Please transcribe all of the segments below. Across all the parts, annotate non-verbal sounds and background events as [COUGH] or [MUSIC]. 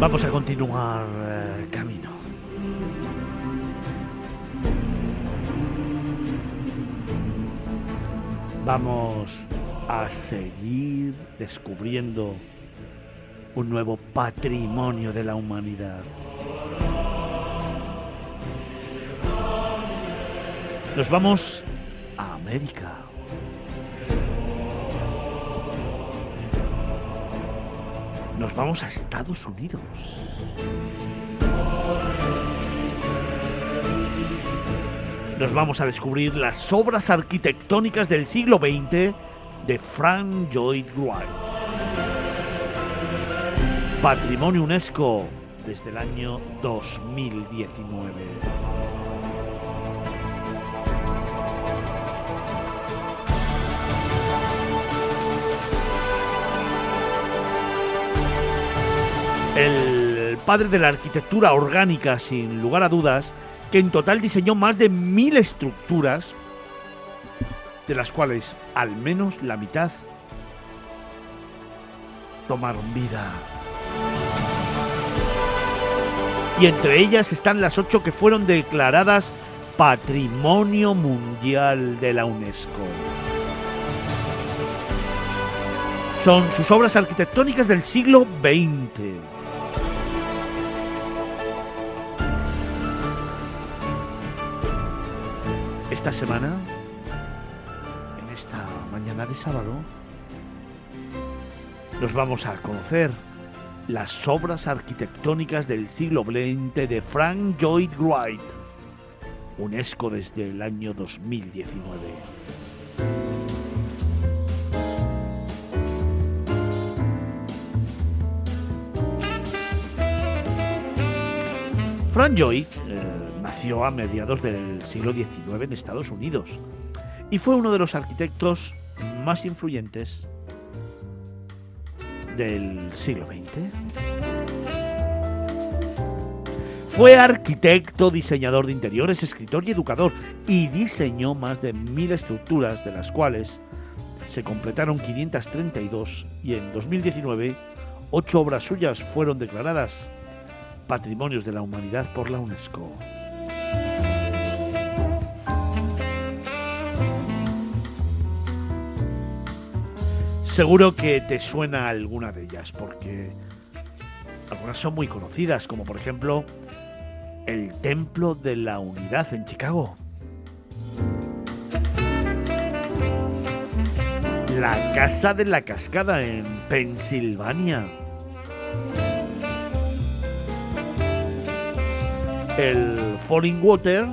Vamos a continuar eh, camino. Vamos a seguir descubriendo un nuevo patrimonio de la humanidad. Nos vamos a América. Nos vamos a Estados Unidos. Nos vamos a descubrir las obras arquitectónicas del siglo XX de Frank Lloyd Wright. Patrimonio UNESCO desde el año 2019. El padre de la arquitectura orgánica, sin lugar a dudas, que en total diseñó más de mil estructuras, de las cuales al menos la mitad tomaron vida. Y entre ellas están las ocho que fueron declaradas Patrimonio Mundial de la UNESCO. Son sus obras arquitectónicas del siglo XX. Esta semana, en esta mañana de sábado, nos vamos a conocer las obras arquitectónicas del siglo XX de Frank Lloyd Wright, UNESCO desde el año 2019. Frank Lloyd a mediados del siglo XIX en Estados Unidos y fue uno de los arquitectos más influyentes del siglo XX. Fue arquitecto, diseñador de interiores, escritor y educador y diseñó más de mil estructuras, de las cuales se completaron 532 y en 2019 ocho obras suyas fueron declaradas Patrimonios de la Humanidad por la UNESCO. Seguro que te suena alguna de ellas, porque algunas son muy conocidas, como por ejemplo el Templo de la Unidad en Chicago. La Casa de la Cascada en Pensilvania. El Falling Water.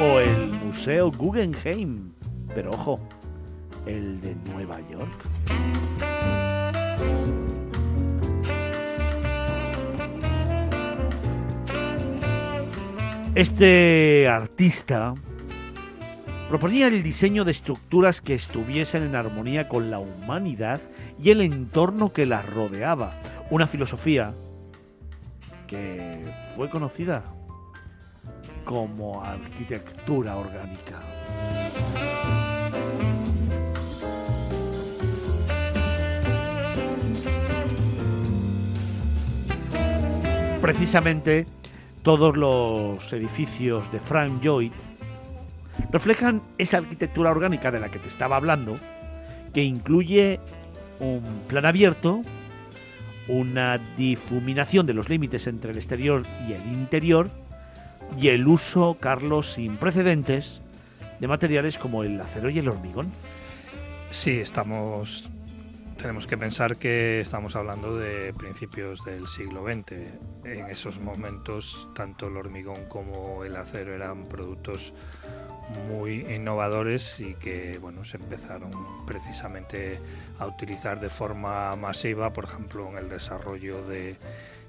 O el Guggenheim. Pero ojo, el de Nueva York. Este artista proponía el diseño de estructuras que estuviesen en armonía con la humanidad y el entorno que la rodeaba. Una filosofía que fue conocida como arquitectura orgánica. Precisamente todos los edificios de Frank Lloyd reflejan esa arquitectura orgánica de la que te estaba hablando, que incluye un plan abierto, una difuminación de los límites entre el exterior y el interior, y el uso, Carlos, sin precedentes de materiales como el acero y el hormigón. Sí, estamos. Tenemos que pensar que estamos hablando de principios del siglo XX. En esos momentos, tanto el hormigón como el acero eran productos muy innovadores y que bueno se empezaron precisamente a utilizar de forma masiva, por ejemplo, en el desarrollo de,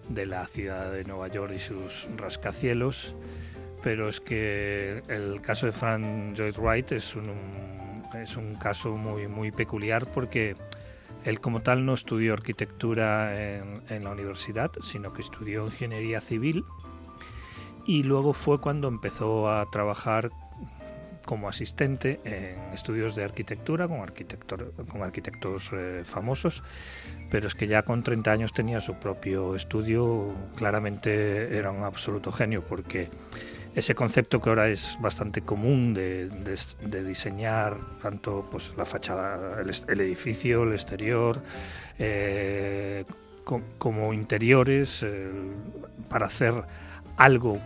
de la ciudad de Nueva York y sus rascacielos. Pero es que el caso de Frank Lloyd Wright es un, es un caso muy, muy peculiar porque él como tal no estudió arquitectura en, en la universidad, sino que estudió ingeniería civil y luego fue cuando empezó a trabajar como asistente en estudios de arquitectura con, con arquitectos eh, famosos, pero es que ya con 30 años tenía su propio estudio, claramente era un absoluto genio porque ese concepto que ahora es bastante común de, diseñar tanto pues, la fachada, el, edificio, el exterior, eh, como interiores, para hacer algo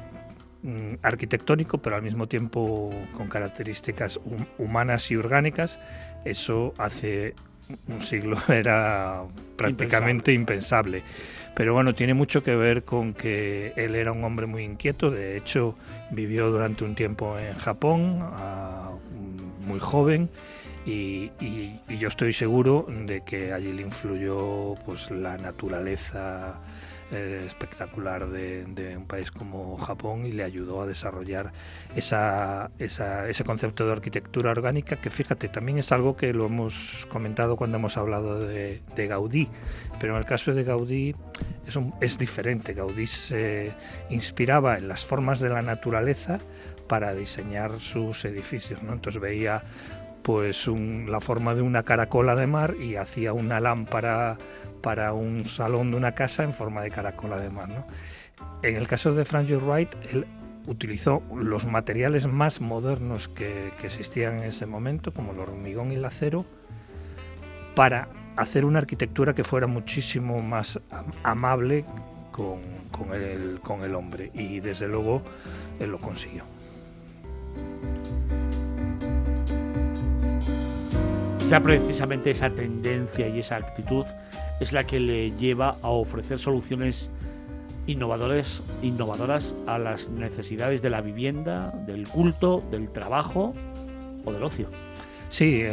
mm, arquitectónico, pero al mismo tiempo con características humanas y orgánicas, eso hace un siglo [LAUGHS] era prácticamente impensable. Pero bueno, tiene mucho que ver con que él era un hombre muy inquieto, de hecho vivió durante un tiempo en Japón, muy joven, y, yo estoy seguro de que allí le influyó pues la naturaleza eh, espectacular de, un país como Japón y le ayudó a desarrollar esa, ese concepto de arquitectura orgánica que fíjate también es algo que lo hemos comentado cuando hemos hablado de, Gaudí pero en el caso de Gaudí es, es diferente Gaudí se inspiraba en las formas de la naturaleza para diseñar sus edificios ¿no? entonces veía pues la forma de una caracola de mar y hacía una lámpara para un salón de una casa en forma de caracola de mar. En el caso de Lloyd Wright, él utilizó los materiales más modernos que, existían en ese momento, como el hormigón y el acero, para hacer una arquitectura que fuera muchísimo más amable con, el, con el hombre. Y desde luego él lo consiguió. Precisamente esa tendencia y esa actitud es la que le lleva a ofrecer soluciones innovadoras, innovadoras a las necesidades de la vivienda, del culto, del trabajo o del ocio. Sí,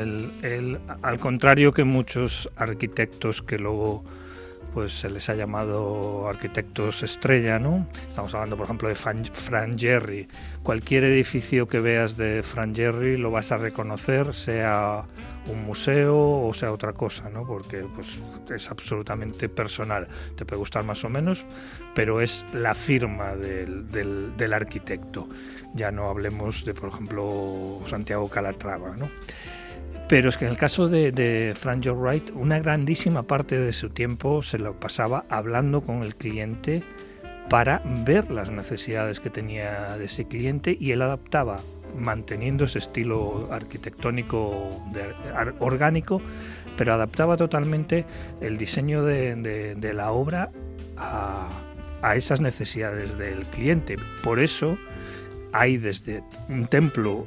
al contrario que muchos arquitectos que luego pues se les ha llamado arquitectos estrella, ¿no? Estamos hablando, por ejemplo, de Frank Gehry. Cualquier edificio que veas de Frank Gehry lo vas a reconocer, sea un museo o sea otra cosa, ¿no? Porque pues, es absolutamente personal. Te puede gustar más o menos, pero es la firma del, del arquitecto. Ya no hablemos de, por ejemplo, Santiago Calatrava, ¿no? Pero es que en el caso de, Frank Lloyd Wright, una grandísima parte de su tiempo se lo pasaba hablando con el cliente para ver las necesidades que tenía de ese cliente y él adaptaba, manteniendo ese estilo arquitectónico orgánico, pero adaptaba totalmente el diseño de, la obra a, a esas necesidades del cliente. Por eso hay desde un templo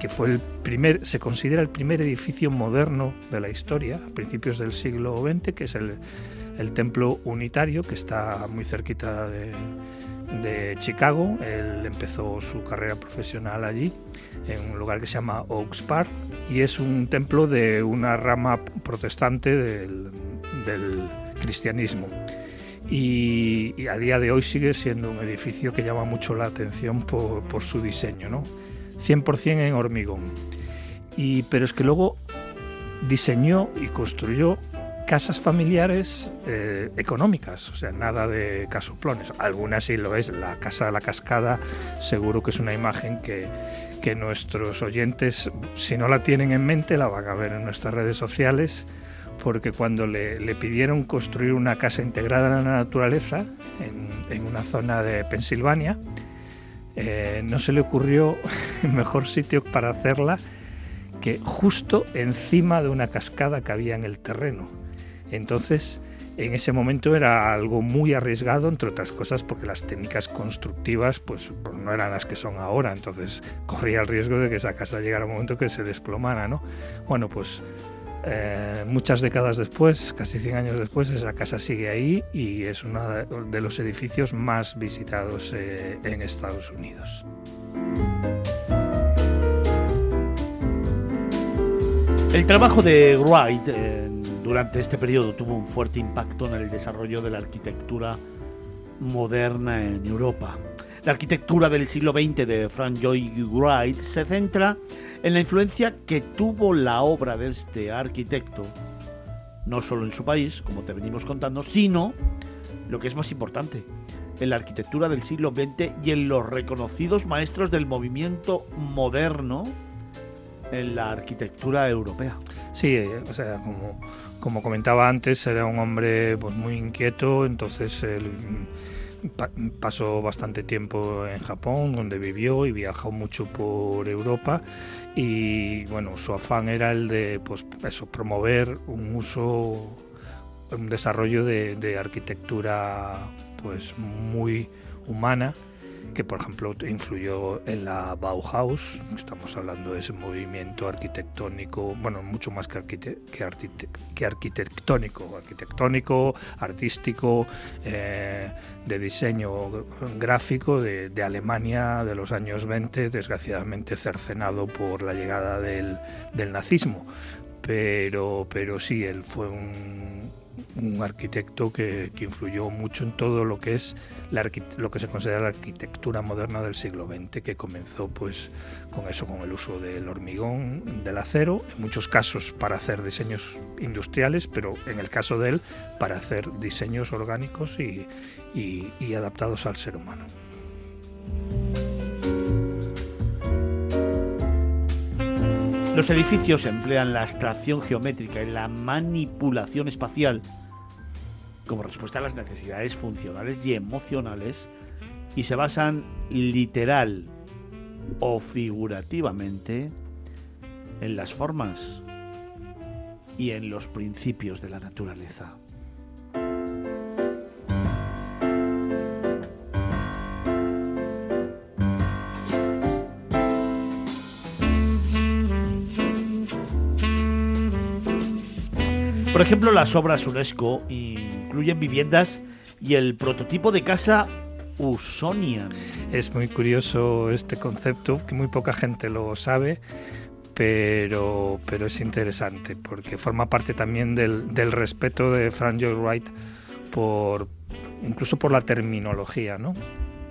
que fue el primer, se considera el primer edificio moderno de la historia, a principios del siglo XX, que es el, templo unitario, que está muy cerquita de, Chicago. Él empezó su carrera profesional allí, en un lugar que se llama Oaks Park, y es un templo de una rama protestante del, cristianismo. Y, a día de hoy sigue siendo un edificio que llama mucho la atención por, por su diseño. ¿no? 100% en hormigón. Y, pero es que luego diseñó y construyó casas familiares eh, económicas, o sea, nada de casoplones. Algunas sí lo es, la Casa de la Cascada seguro que es una imagen que, que nuestros oyentes, si no la tienen en mente, la van a ver en nuestras redes sociales, porque cuando le, le pidieron construir una casa integrada en la naturaleza, en, en una zona de Pensilvania, eh, no se le ocurrió [LAUGHS] mejor sitio para hacerla que justo encima de una cascada que había en el terreno. Entonces, en ese momento era algo muy arriesgado, entre otras cosas porque las técnicas constructivas pues, no eran las que son ahora, entonces corría el riesgo de que esa casa llegara a un momento que se desplomara, ¿no? Bueno, pues eh, muchas décadas después, casi 100 años después, esa casa sigue ahí y es uno de los edificios más visitados eh, en Estados Unidos. El trabajo de Wright eh, durante este periodo tuvo un fuerte impacto en el desarrollo de la arquitectura moderna en Europa. La arquitectura del siglo XX de Frank Lloyd Wright se centra en la influencia que tuvo la obra de este arquitecto, no solo en su país, como te venimos contando, sino, lo que es más importante, en la arquitectura del siglo XX y en los reconocidos maestros del movimiento moderno en la arquitectura europea. Sí, o sea, como, como comentaba antes, era un hombre pues, muy inquieto, entonces él pasó bastante tiempo en Japón, donde vivió y viajó mucho por Europa. Y bueno, su afán era el de pues eso, promover un uso, un desarrollo de, de arquitectura pues muy humana que por ejemplo influyó en la Bauhaus, estamos hablando de ese movimiento arquitectónico, bueno, mucho más que, que, arquitectónico, arquitectónico, artístico, eh, de diseño gráfico de, Alemania de los años 20, desgraciadamente cercenado por la llegada del, del nazismo. Pero, pero sí, él fue un, un arquitecto que, influyó mucho en todo lo que es lo que se considera la arquitectura moderna del siglo XX, que comenzó pues con eso, con el uso del hormigón, del acero, en muchos casos para hacer diseños industriales, pero en el caso de él para hacer diseños orgánicos y, y adaptados al ser humano. Los edificios emplean la abstracción geométrica y la manipulación espacial como respuesta a las necesidades funcionales y emocionales y se basan literal o figurativamente en las formas y en los principios de la naturaleza. Por ejemplo, las obras UNESCO incluyen viviendas y el prototipo de casa Usonian. Es muy curioso este concepto, que muy poca gente lo sabe, pero, pero es interesante porque forma parte también del, respeto de Frank Lloyd Wright por incluso por la terminología, ¿no?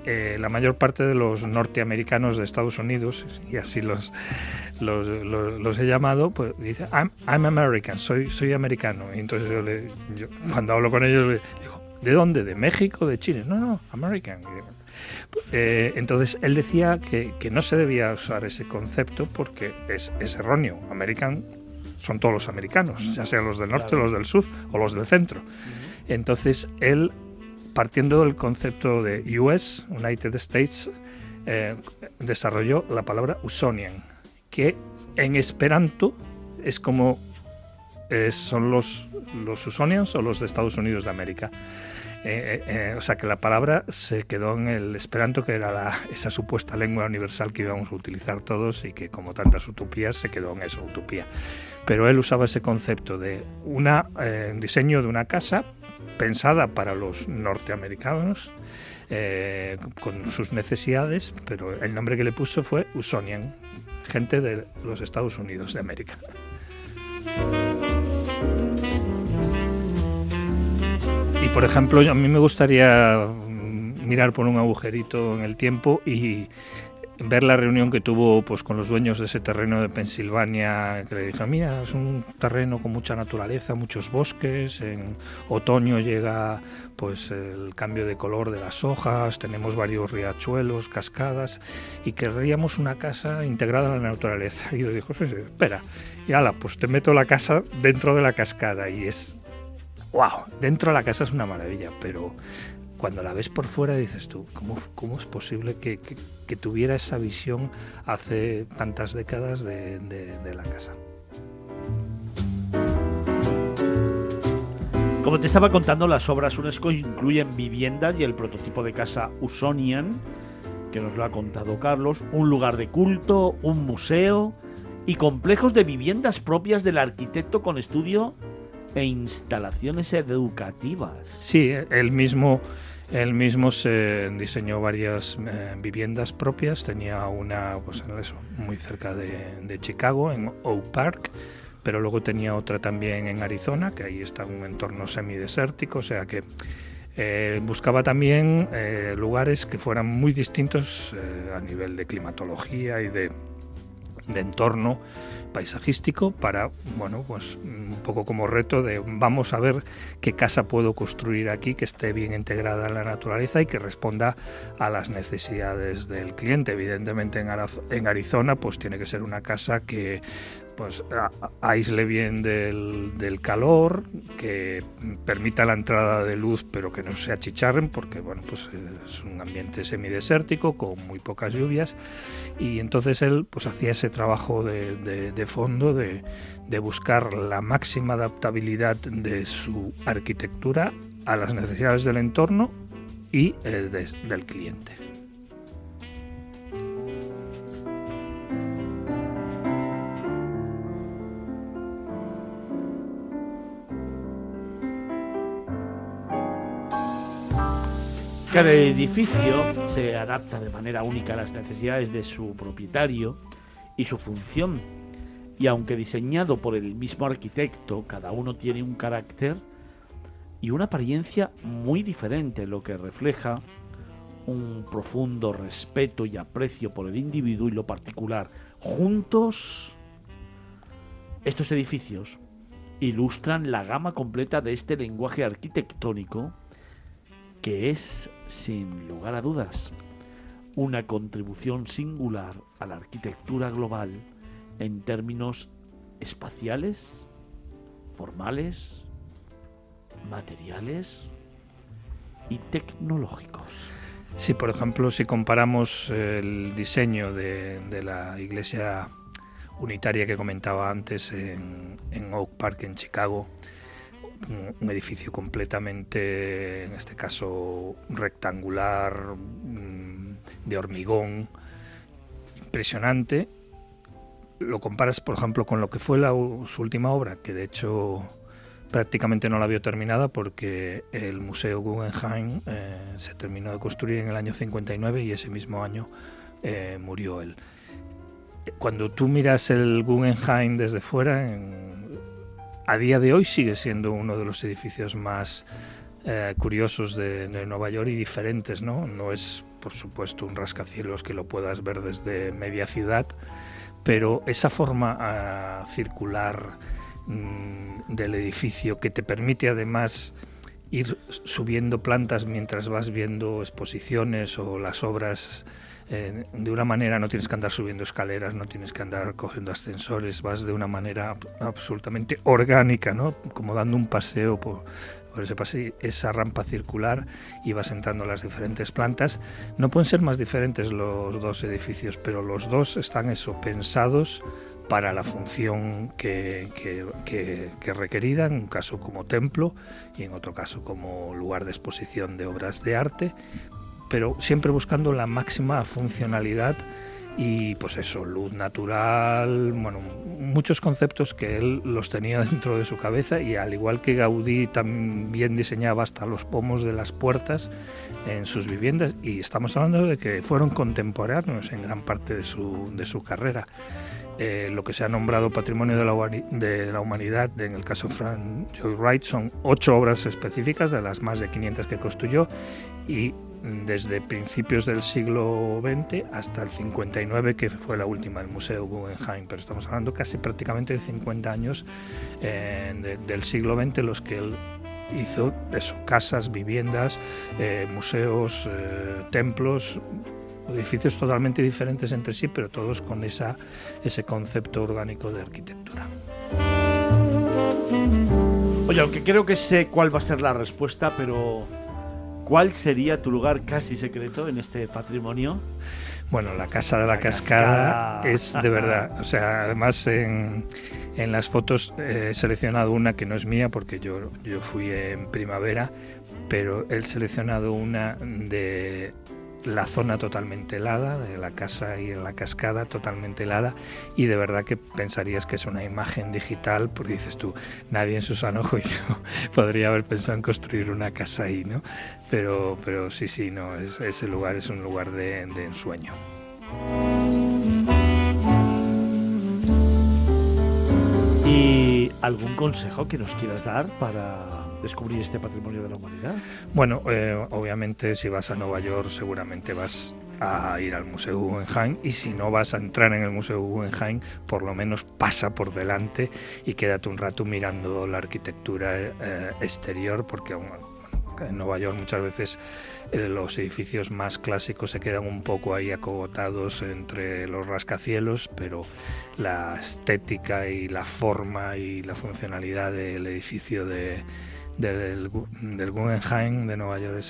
Eh, la mayor parte de los norteamericanos de Estados Unidos, y así los, los, he llamado, pues dice, I'm, American, soy, soy americano. Y entonces yo, le, cuando hablo con ellos, le digo, ¿de dónde? ¿De México? ¿De Chile? No, no, American. Eh, entonces él decía que, no se debía usar ese concepto porque es, es erróneo. American son todos los americanos, ya sean los del norte, los del sur o los del centro. Entonces él partiendo del concepto de US, United States, eh, desarrolló la palabra Usonian, que en esperanto es como eh, son los, los Usonians o los de Estados Unidos de América. Eh, o sea que la palabra se quedó en el esperanto, que era esa supuesta lengua universal que íbamos a utilizar todos y que como tantas utopías se quedó en esa utopía. Pero él usaba ese concepto de un diseño de una casa pensada para los norteamericanos eh, con sus necesidades, pero el nombre que le puso fue Usonian, gente de los Estados Unidos de América. Y por ejemplo, a mí me gustaría mirar por un agujerito en el tiempo y ver la reunión que tuvo pues con los dueños de ese terreno de Pensilvania, que le dijeron, mira, es un terreno con mucha naturaleza, muchos bosques, en otoño llega pues el cambio de color de las hojas, tenemos varios riachuelos, cascadas, y querríamos una casa integrada en la naturaleza. Y yo dijo, sí, espera, y ala, pues te meto la casa dentro de la cascada, y es, wow, dentro de la casa es una maravilla, pero cuando la ves por fuera dices tú, ¿cómo, cómo es posible que, tuviera esa visión hace tantas décadas de, la casa? Como te estaba contando, las obras UNESCO incluyen viviendas y el prototipo de casa Usonian, que nos lo ha contado Carlos, un lugar de culto, un museo y complejos de viviendas propias del arquitecto con estudio e instalaciones educativas. Sí, él mismo él mismo se diseñó varias eh, viviendas propias, tenía una pues, eso, muy cerca de, Chicago, en Oak Park, pero luego tenía otra también en Arizona, que ahí está un entorno semidesértico, o sea que eh, buscaba también eh, lugares que fueran muy distintos a nivel de climatología y de, de entorno paisajístico para, bueno, pues un poco como reto de vamos a ver qué casa puedo construir aquí que esté bien integrada en la naturaleza y que responda a las necesidades del cliente. Evidentemente en Arizona pues tiene que ser una casa que pues aísle bien del, calor, que permita la entrada de luz pero que no se achicharren porque bueno pues es un ambiente semidesértico con muy pocas lluvias y entonces él pues hacía ese trabajo de, fondo de, buscar la máxima adaptabilidad de su arquitectura a las necesidades del entorno y eh, del cliente. Cada edificio se adapta de manera única a las necesidades de su propietario y su función. Y aunque diseñado por el mismo arquitecto, cada uno tiene un carácter y una apariencia muy diferente, lo que refleja un profundo respeto y aprecio por el individuo y lo particular. Juntos, estos edificios ilustran la gama completa de este lenguaje arquitectónico que es, sin lugar a dudas, una contribución singular a la arquitectura global en términos espaciales, formales, materiales y tecnológicos. Sí, por ejemplo, si comparamos el diseño de, la iglesia unitaria que comentaba antes en, en Oak Park, en Chicago, un edificio completamente, en este caso, rectangular, mm, de hormigón, impresionante. Lo comparas, por ejemplo, con lo que fue su última obra, que de hecho prácticamente no la vio terminada porque el Museo Guggenheim eh, se terminó de construir en el año 59 y ese mismo año eh, murió él. Cuando tú miras el Guggenheim desde fuera, en, a día de hoy sigue siendo uno de los edificios más eh, curiosos de, Nueva York y diferentes, ¿no? No es, por supuesto, un rascacielos que lo puedas ver desde media ciudad, pero esa forma ah, circular mm, del edificio que te permite además ir subiendo plantas mientras vas viendo exposiciones o las obras eh, de una manera no tienes que andar subiendo escaleras, no tienes que andar cogiendo ascensores, vas de una manera absolutamente orgánica, ¿no? Como dando un paseo por, ese paseo, esa rampa circular y vas entrando a las diferentes plantas. No pueden ser más diferentes los dos edificios, pero los dos están eso, pensados para la función que, que, que, requerida, en un caso como templo y en otro caso como lugar de exposición de obras de arte, pero siempre buscando la máxima funcionalidad y pues eso, luz natural, bueno, muchos conceptos que él los tenía [LAUGHS] dentro de su cabeza y al igual que Gaudí también diseñaba hasta los pomos de las puertas en sus viviendas y estamos hablando de que fueron contemporáneos en gran parte de su, de su carrera. Eh, lo que se ha nombrado Patrimonio de la, de la Humanidad, en el caso Frank Lloyd Wright, son ocho obras específicas de las más de 500 que construyó y desde principios del siglo XX hasta el 59, que fue la última, el Museo Guggenheim, pero estamos hablando casi prácticamente de 50 años eh, del siglo XX los que él hizo eso, casas, viviendas, eh, museos, eh, templos, edificios totalmente diferentes entre sí, pero todos con esa, ese concepto orgánico de arquitectura. Oye, aunque creo que sé cuál va a ser la respuesta, pero ¿Cuál sería tu lugar casi secreto en este patrimonio? Bueno, la Casa de la, cascada, es de [LAUGHS] verdad. O sea, además en, en las fotos he seleccionado una que no es mía porque yo, yo fui en primavera, pero he seleccionado una de la zona totalmente helada, de la casa y en la cascada totalmente helada, y de verdad que pensarías que es una imagen digital, porque dices tú, nadie en su sano [LAUGHS] juicio podría haber pensado en construir una casa ahí, ¿no? Pero, pero sí, sí, no, ese lugar es un lugar de, de ensueño. ¿Y algún consejo que nos quieras dar para descubrir este patrimonio de la humanidad? Bueno, eh, obviamente si vas a Nueva York seguramente vas a ir al Museo Guggenheim y si no vas a entrar en el Museo Guggenheim, por lo menos pasa por delante y quédate un rato mirando la arquitectura eh, exterior porque en Nueva York muchas veces eh, los edificios más clásicos se quedan un poco ahí acogotados entre los rascacielos, pero la estética y la forma y la funcionalidad del edificio de, del, del, Guggenheim de Nueva York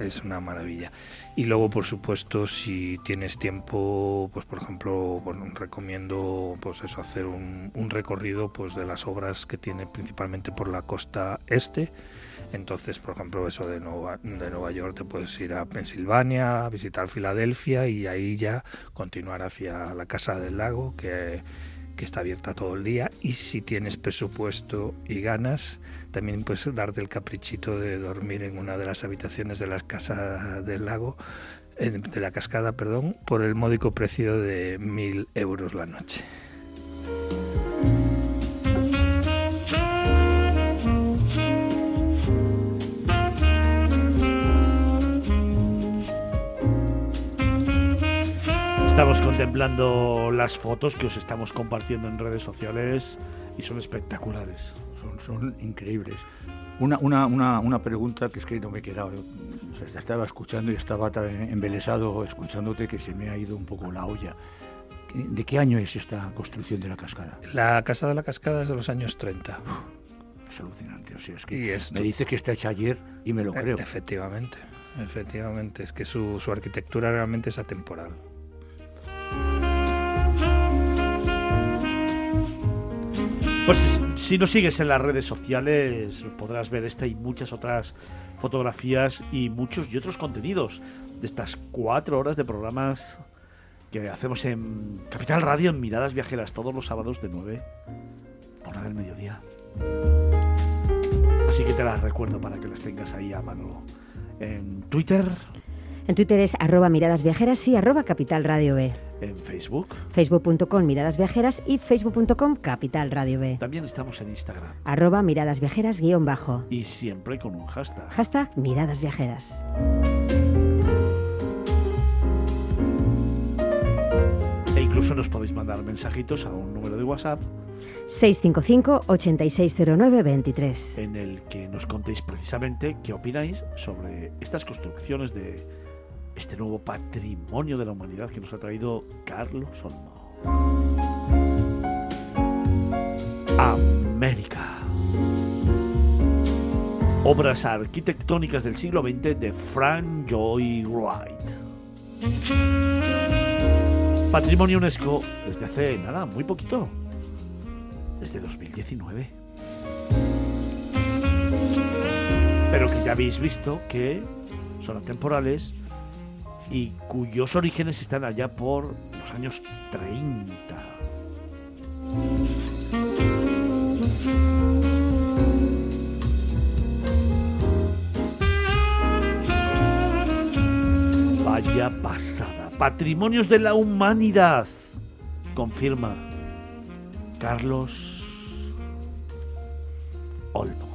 es, una maravilla. Y luego, por supuesto, si tienes tiempo, pues por ejemplo, bueno, recomiendo pues eso, hacer un, un recorrido pues de las obras que tiene principalmente por la costa este entonces, por ejemplo, eso de Nueva, de Nueva York te puedes ir a Pensilvania, visitar Filadelfia y ahí ya continuar hacia la Casa del Lago, que, que está abierta todo el día. Y si tienes presupuesto y ganas, también puedes darte el caprichito de dormir en una de las habitaciones de la Casa del Lago, de la cascada, perdón, por el módico precio de mil euros la noche. Estamos contemplando las fotos que os estamos compartiendo en redes sociales y son espectaculares. Son, son increíbles. Una, una, una, una, pregunta que es que no me he quedado. estaba escuchando y estaba tan embelesado escuchándote que se me ha ido un poco la olla. ¿De qué año es esta construcción de la cascada? La casa de la cascada es de los años 30. es alucinante. O sea, es que me dice que está hecha ayer y me lo creo. Efectivamente, efectivamente. Es que su, su arquitectura realmente es atemporal. Pues si nos sigues en las redes sociales podrás ver esta y muchas otras fotografías y muchos y otros contenidos de estas cuatro horas de programas que hacemos en Capital Radio en Miradas Viajeras todos los sábados de 9 a hora del mediodía. Así que te las recuerdo para que las tengas ahí a mano. En Twitter, en Twitter es arroba miradas viajeras y arroba capital radio B. En Facebook. Facebook.com miradas viajeras y Facebook.com capital radio B. También estamos en Instagram. Arroba miradas viajeras guion bajo. Y siempre con un hashtag. Hashtag miradas viajeras. E incluso nos podéis mandar mensajitos a un número de WhatsApp 655-8609-23. En el que nos contéis precisamente qué opináis sobre estas construcciones de este nuevo patrimonio de la humanidad que nos ha traído Carlos Olmo. América. Obras arquitectónicas del siglo XX de Frank Joy Wright. Patrimonio UNESCO desde hace nada, muy poquito. Desde 2019. Pero que ya habéis visto que son atemporales y cuyos orígenes están allá por los años 30. Vaya pasada. Patrimonios de la humanidad. Confirma Carlos Olmo.